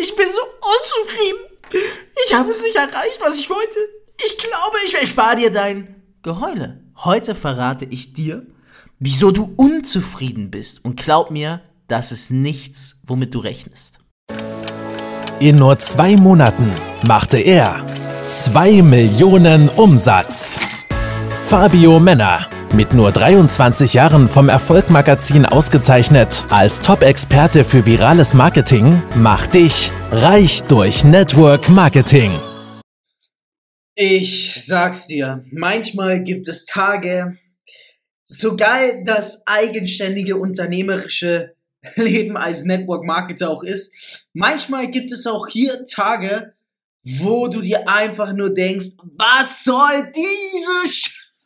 Ich bin so unzufrieden. Ich habe es nicht erreicht, was ich wollte. Ich glaube, ich erspare dir dein Geheule. Heute verrate ich dir, wieso du unzufrieden bist. Und glaub mir, das ist nichts, womit du rechnest. In nur zwei Monaten machte er 2 Millionen Umsatz. Fabio Männer mit nur 23 Jahren vom Erfolgmagazin ausgezeichnet als Top-Experte für virales Marketing, macht dich reich durch Network Marketing. Ich sag's dir, manchmal gibt es Tage, so geil das eigenständige unternehmerische Leben als Network Marketer auch ist, manchmal gibt es auch hier Tage, wo du dir einfach nur denkst, was soll diese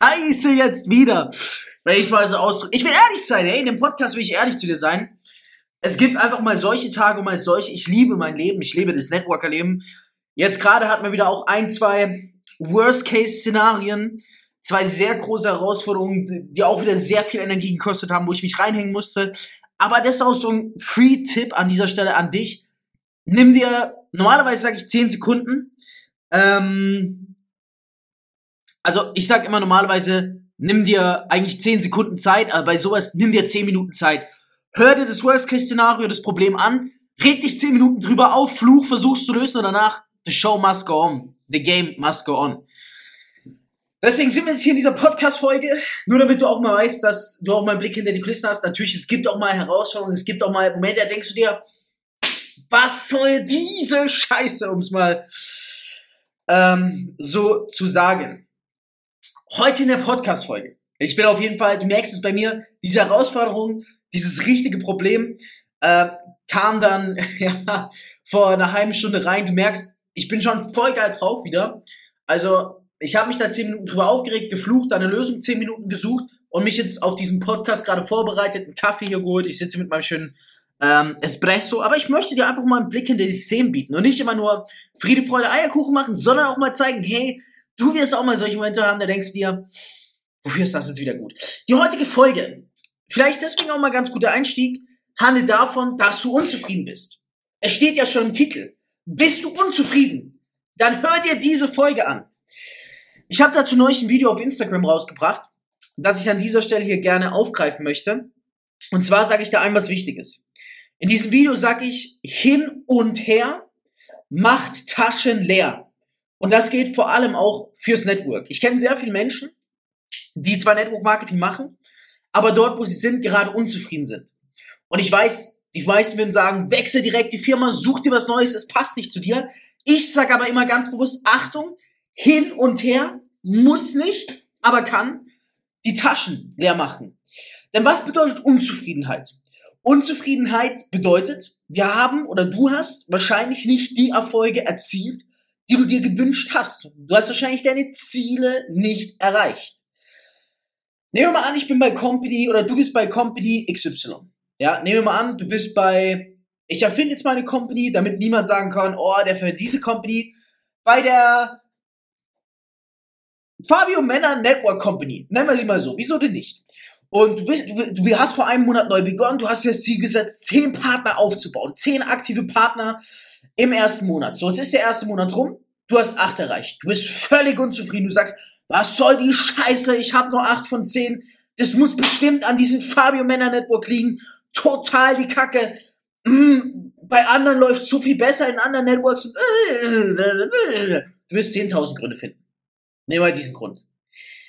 Scheiße jetzt wieder? Wenn ich es mal so ausdrücke. Ich will ehrlich sein, ey, in dem Podcast will ich ehrlich zu dir sein. Es gibt einfach mal solche Tage und mal solche. Ich liebe mein Leben, ich liebe das Networker-Leben. Jetzt gerade hatten wir wieder auch ein, zwei Worst-Case-Szenarien, zwei sehr große Herausforderungen, die auch wieder sehr viel Energie gekostet haben, wo ich mich reinhängen musste. Aber das ist auch so ein Free-Tipp an dieser Stelle an dich. Nimm dir, normalerweise sage ich 10 Sekunden. Ähm, also ich sage immer normalerweise, nimm dir eigentlich 10 Sekunden Zeit, aber bei sowas nimm dir 10 Minuten Zeit. Hör dir das Worst-Case-Szenario, das Problem an, reg dich 10 Minuten drüber auf, Fluch, versuchst zu lösen und danach, the show must go on. The game must go on. Deswegen sind wir jetzt hier in dieser Podcast-Folge, nur damit du auch mal weißt, dass du auch mal einen Blick hinter die Kulissen hast. Natürlich, es gibt auch mal Herausforderungen, es gibt auch mal Momente, da denkst du dir, was soll diese Scheiße, um es mal ähm, so zu sagen. Heute in der Podcast-Folge. Ich bin auf jeden Fall, du merkst es bei mir, diese Herausforderung, dieses richtige Problem äh, kam dann ja, vor einer halben Stunde rein. Du merkst, ich bin schon voll geil drauf wieder. Also ich habe mich da zehn Minuten drüber aufgeregt, geflucht, eine Lösung zehn Minuten gesucht und mich jetzt auf diesen Podcast gerade vorbereitet, einen Kaffee hier geholt. Ich sitze mit meinem schönen ähm, Espresso, aber ich möchte dir einfach mal einen Blick hinter die Szenen bieten und nicht immer nur Friede, Freude, Eierkuchen machen, sondern auch mal zeigen, hey, du wirst auch mal solche Momente haben, da denkst du dir, wofür ist das jetzt wieder gut? Die heutige Folge, vielleicht deswegen auch mal ganz guter Einstieg, handelt davon, dass du unzufrieden bist. Es steht ja schon im Titel. Bist du unzufrieden? Dann hör dir diese Folge an. Ich habe dazu neulich ein Video auf Instagram rausgebracht, das ich an dieser Stelle hier gerne aufgreifen möchte. Und zwar sage ich da einmal was Wichtiges. In diesem Video sage ich hin und her macht Taschen leer. Und das gilt vor allem auch fürs Network. Ich kenne sehr viele Menschen, die zwar Network Marketing machen, aber dort, wo sie sind, gerade unzufrieden sind. Und ich weiß, die meisten würden sagen, wechsel direkt die Firma, such dir was Neues, es passt nicht zu dir. Ich sage aber immer ganz bewusst, Achtung, hin und her muss nicht, aber kann die Taschen leer machen. Denn was bedeutet Unzufriedenheit? Unzufriedenheit bedeutet, wir haben oder du hast wahrscheinlich nicht die Erfolge erzielt, die du dir gewünscht hast. Du hast wahrscheinlich deine Ziele nicht erreicht. Nehmen wir mal an, ich bin bei Company oder du bist bei Company XY. Ja, nehmen wir mal an, du bist bei, ich erfinde jetzt mal eine Company, damit niemand sagen kann, oh, der für diese Company, bei der Fabio Männer Network Company. Nennen wir sie mal so. Wieso denn nicht? Und du, bist, du, du hast vor einem Monat neu begonnen, du hast das Ziel gesetzt, zehn Partner aufzubauen, zehn aktive Partner im ersten Monat. So, jetzt ist der erste Monat rum, du hast acht erreicht. Du bist völlig unzufrieden, du sagst, was soll die Scheiße, ich habe nur acht von zehn. Das muss bestimmt an diesem Fabio Männer Network liegen. Total die Kacke. Mm, bei anderen läuft so viel besser, in anderen Networks. Du wirst 10.000 Gründe finden. Nehmen wir diesen Grund.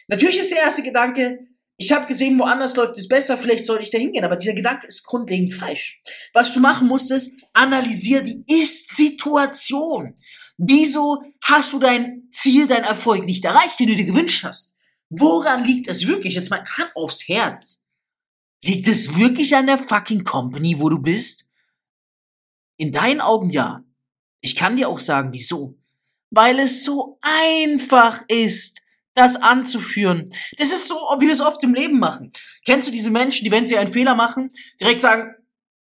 Natürlich ist der erste Gedanke, ich habe gesehen, woanders läuft es besser, vielleicht sollte ich da hingehen, aber dieser Gedanke ist grundlegend falsch. Was du machen musst, ist, analysier die Ist-Situation. Wieso hast du dein Ziel, dein Erfolg nicht erreicht, den du dir gewünscht hast? Woran liegt es wirklich? Jetzt mal Hand aufs Herz. Liegt es wirklich an der fucking Company, wo du bist? In deinen Augen ja. Ich kann dir auch sagen, wieso. Weil es so einfach ist das anzuführen. Das ist so, wie wir es oft im Leben machen. Kennst du diese Menschen, die, wenn sie einen Fehler machen, direkt sagen,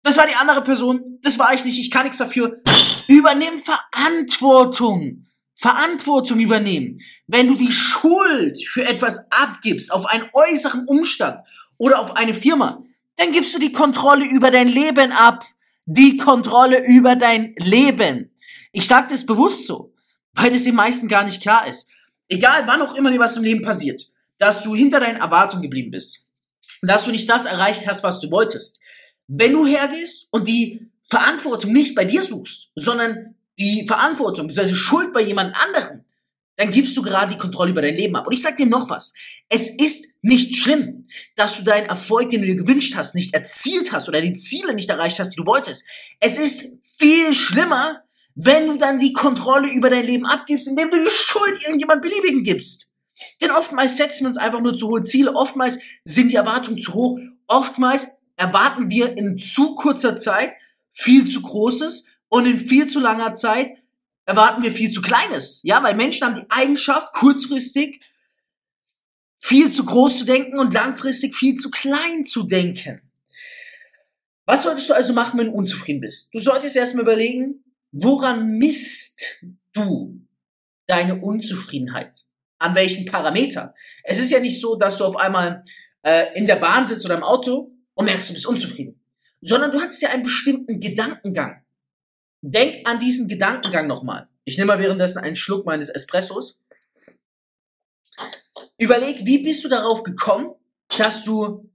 das war die andere Person, das war ich nicht, ich kann nichts dafür. Übernimm Verantwortung. Verantwortung übernehmen. Wenn du die Schuld für etwas abgibst, auf einen äußeren Umstand oder auf eine Firma, dann gibst du die Kontrolle über dein Leben ab. die Kontrolle über dein Leben. Ich sage das bewusst so, weil das den meisten gar nicht klar ist. Egal wann auch immer dir was im Leben passiert, dass du hinter deinen Erwartungen geblieben bist, dass du nicht das erreicht hast, was du wolltest. Wenn du hergehst und die Verantwortung nicht bei dir suchst, sondern die Verantwortung, also Schuld bei jemand anderem, dann gibst du gerade die Kontrolle über dein Leben ab. Und ich sag dir noch was. Es ist nicht schlimm, dass du deinen Erfolg, den du dir gewünscht hast, nicht erzielt hast oder die Ziele nicht erreicht hast, die du wolltest. Es ist viel schlimmer, wenn du dann die Kontrolle über dein Leben abgibst, indem du die Schuld irgendjemand beliebigen gibst. Denn oftmals setzen wir uns einfach nur zu hohe Ziele, oftmals sind die Erwartungen zu hoch, oftmals erwarten wir in zu kurzer Zeit viel zu Großes und in viel zu langer Zeit erwarten wir viel zu Kleines. Ja, weil Menschen haben die Eigenschaft, kurzfristig viel zu groß zu denken und langfristig viel zu klein zu denken. Was solltest du also machen, wenn du unzufrieden bist? Du solltest erstmal überlegen, woran misst du deine Unzufriedenheit? An welchen Parameter? Es ist ja nicht so, dass du auf einmal äh, in der Bahn sitzt oder im Auto und merkst, du bist unzufrieden, sondern du hast ja einen bestimmten Gedankengang. Denk an diesen Gedankengang nochmal. Ich nehme mal währenddessen einen Schluck meines Espressos. Überleg, wie bist du darauf gekommen, dass du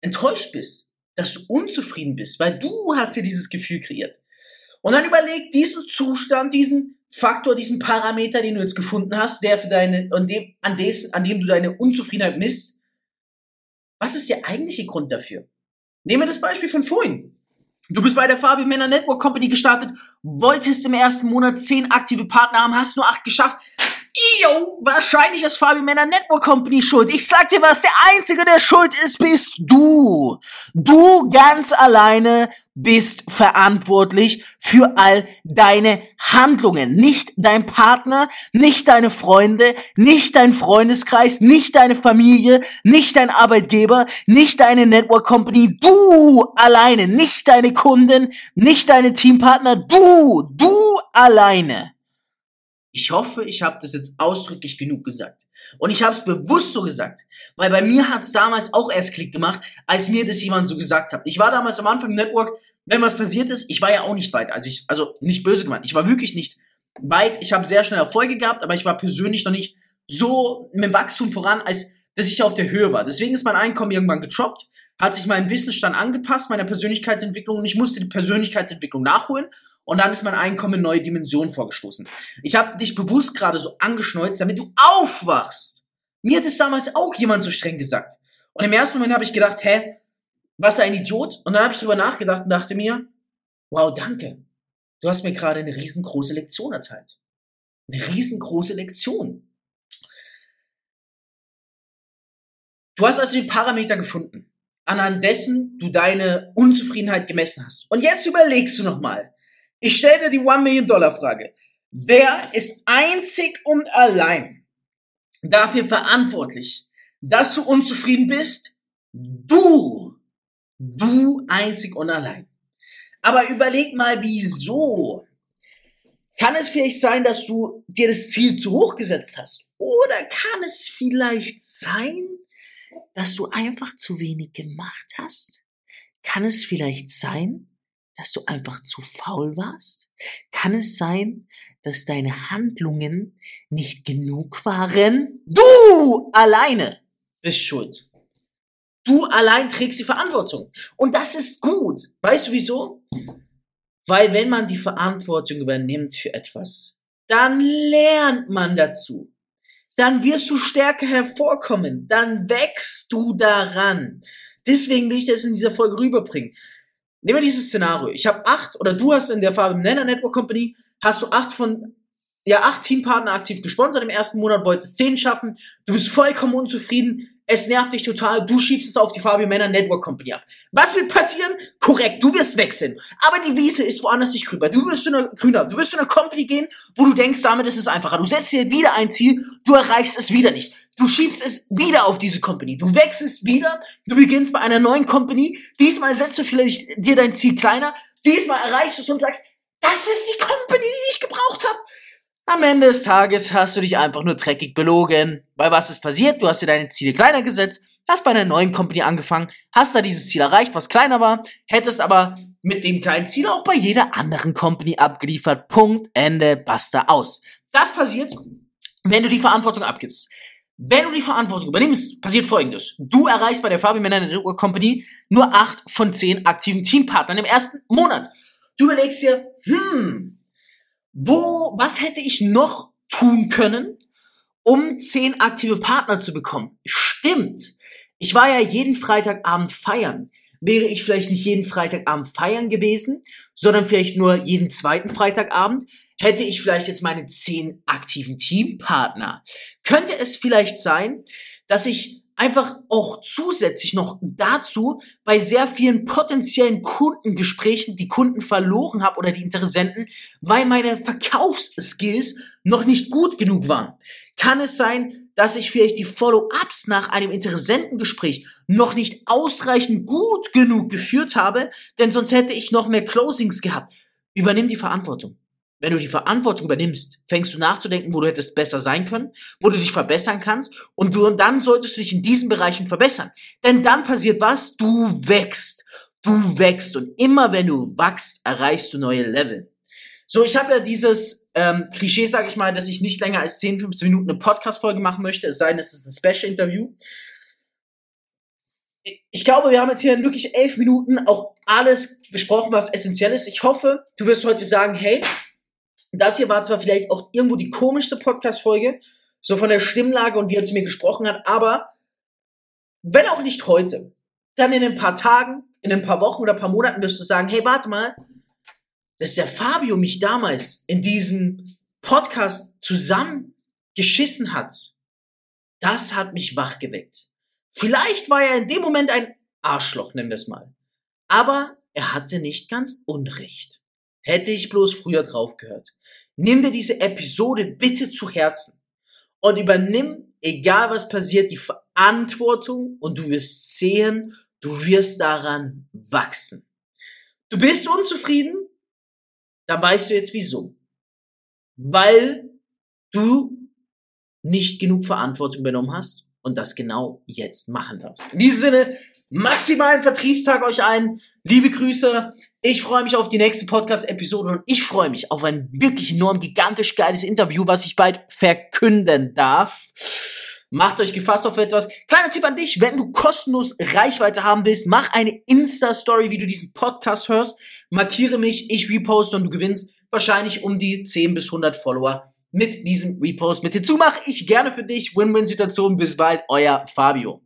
enttäuscht bist, dass du unzufrieden bist, weil du hast dir dieses Gefühl kreiert. Und dann überleg diesen Zustand, diesen Faktor, diesen Parameter, den du jetzt gefunden hast, der für deine, an dem, an, des, an dem du deine Unzufriedenheit misst. Was ist der eigentliche Grund dafür? Nehmen wir das Beispiel von vorhin. Du bist bei der Fabi Männer Network Company gestartet, wolltest im ersten Monat zehn aktive Partner haben, hast nur acht geschafft. Yo, wahrscheinlich ist Fabi Männer Network Company schuld. Ich sag dir was, der Einzige, der schuld ist, bist du. Du ganz alleine bist verantwortlich für all deine Handlungen. Nicht dein Partner, nicht deine Freunde, nicht dein Freundeskreis, nicht deine Familie, nicht dein Arbeitgeber, nicht deine Network Company. Du alleine, nicht deine Kunden, nicht deine Teampartner. Du, du alleine. Ich hoffe, ich habe das jetzt ausdrücklich genug gesagt. Und ich habe es bewusst so gesagt, weil bei mir hat es damals auch erst Klick gemacht, als mir das jemand so gesagt hat. Ich war damals am Anfang im Network, wenn was passiert ist, ich war ja auch nicht weit. Also ich, also nicht böse gemeint, ich war wirklich nicht weit. Ich habe sehr schnell Erfolge gehabt, aber ich war persönlich noch nicht so mit dem Wachstum voran, als dass ich auf der Höhe war. Deswegen ist mein Einkommen irgendwann getroppt, hat sich mein Wissensstand angepasst, meiner Persönlichkeitsentwicklung und ich musste die Persönlichkeitsentwicklung nachholen und dann ist mein Einkommen in neue Dimensionen vorgestoßen. Ich habe dich bewusst gerade so angeschneuzt, damit du aufwachst. Mir hat es damals auch jemand so streng gesagt. Und im ersten Moment habe ich gedacht, hä, was ein Idiot. Und dann habe ich drüber nachgedacht und dachte mir, wow, danke. Du hast mir gerade eine riesengroße Lektion erteilt. Eine riesengroße Lektion. Du hast also die Parameter gefunden, anhand dessen du deine Unzufriedenheit gemessen hast. Und jetzt überlegst du nochmal. Ich stelle dir die One Million Dollar Frage. Wer ist einzig und allein dafür verantwortlich, dass du unzufrieden bist? Du. Du einzig und allein. Aber überleg mal, wieso? Kann es vielleicht sein, dass du dir das Ziel zu hoch gesetzt hast? Oder kann es vielleicht sein, dass du einfach zu wenig gemacht hast? Kann es vielleicht sein, dass du einfach zu faul warst? Kann es sein, dass deine Handlungen nicht genug waren? Du alleine bist schuld. Du allein trägst die Verantwortung. Und das ist gut. Weißt du wieso? Weil wenn man die Verantwortung übernimmt für etwas, dann lernt man dazu. Dann wirst du stärker hervorkommen. Dann wächst du daran. Deswegen will ich das in dieser Folge rüberbringen. Nehmen wir dieses Szenario. Ich habe acht, oder du hast in der Farbe Nenner Network Company, hast du acht von ja, acht Teampartner aktiv gesponsert im ersten Monat, wolltest zehn schaffen, du bist vollkommen unzufrieden, es nervt dich total, du schiebst es auf die Fabio Männer Network Company ab. Was wird passieren? Korrekt, du wirst wechseln. Aber die Wiese ist woanders nicht grüner. Du wirst zu einer grüner, du wirst zu einer Company gehen, wo du denkst, damit ist es einfacher. Du setzt dir wieder ein Ziel, du erreichst es wieder nicht. Du schiebst es wieder auf diese Company. Du wechselst wieder, du beginnst bei einer neuen Company. Diesmal setzt du vielleicht dir dein Ziel kleiner. Diesmal erreichst du es und sagst, das ist die Company, die ich gebraucht habe. Am Ende des Tages hast du dich einfach nur dreckig belogen. Weil was ist passiert? Du hast dir deine Ziele kleiner gesetzt, hast bei einer neuen Company angefangen, hast da dieses Ziel erreicht, was kleiner war, hättest aber mit dem kleinen Ziel auch bei jeder anderen Company abgeliefert. Punkt, Ende, basta, aus. Das passiert, wenn du die Verantwortung abgibst. Wenn du die Verantwortung übernimmst, passiert folgendes. Du erreichst bei der Fabi Männer Network Company nur acht von zehn aktiven Teampartnern im ersten Monat. Du überlegst dir, hm, wo, was hätte ich noch tun können, um zehn aktive Partner zu bekommen? Stimmt. Ich war ja jeden Freitagabend feiern. Wäre ich vielleicht nicht jeden Freitagabend feiern gewesen, sondern vielleicht nur jeden zweiten Freitagabend, hätte ich vielleicht jetzt meine zehn aktiven Teampartner. Könnte es vielleicht sein, dass ich einfach auch zusätzlich noch dazu bei sehr vielen potenziellen Kundengesprächen die Kunden verloren habe oder die Interessenten, weil meine Verkaufsskills noch nicht gut genug waren. Kann es sein, dass ich vielleicht die Follow-ups nach einem Interessentengespräch noch nicht ausreichend gut genug geführt habe, denn sonst hätte ich noch mehr Closings gehabt. Übernimm die Verantwortung wenn du die Verantwortung übernimmst, fängst du nachzudenken, wo du hättest besser sein können, wo du dich verbessern kannst und du, und dann solltest du dich in diesen Bereichen verbessern. Denn dann passiert was? Du wächst. Du wächst und immer wenn du wachst, erreichst du neue Level. So, ich habe ja dieses ähm, Klischee, sage ich mal, dass ich nicht länger als 10, 15 Minuten eine Podcast-Folge machen möchte, es sei denn, es ist ein Special-Interview. Ich glaube, wir haben jetzt hier in wirklich elf Minuten auch alles besprochen, was essentiell ist. Ich hoffe, du wirst heute sagen, hey, das hier war zwar vielleicht auch irgendwo die komischste Podcast-Folge, so von der Stimmlage und wie er zu mir gesprochen hat, aber wenn auch nicht heute, dann in ein paar Tagen, in ein paar Wochen oder ein paar Monaten wirst du sagen, hey, warte mal, dass der Fabio mich damals in diesem Podcast zusammengeschissen hat, das hat mich wachgeweckt. Vielleicht war er in dem Moment ein Arschloch, nennen wir es mal. Aber er hatte nicht ganz Unrecht. Hätte ich bloß früher drauf gehört. Nimm dir diese Episode bitte zu Herzen und übernimm, egal was passiert, die Verantwortung und du wirst sehen, du wirst daran wachsen. Du bist unzufrieden? Da weißt du jetzt wieso. Weil du nicht genug Verantwortung übernommen hast und das genau jetzt machen darfst. In diesem Sinne, maximalen Vertriebstag euch ein. Liebe Grüße. Ich freue mich auf die nächste Podcast-Episode und ich freue mich auf ein wirklich enorm gigantisch geiles Interview, was ich bald verkünden darf. Macht euch gefasst auf etwas. Kleiner Tipp an dich, wenn du kostenlos Reichweite haben willst, mach eine Insta-Story, wie du diesen Podcast hörst. Markiere mich, ich reposte und du gewinnst wahrscheinlich um die 10 bis 100 Follower mit diesem Repost. Mit dazu mache ich gerne für dich. Win-Win-Situation. Bis bald, euer Fabio.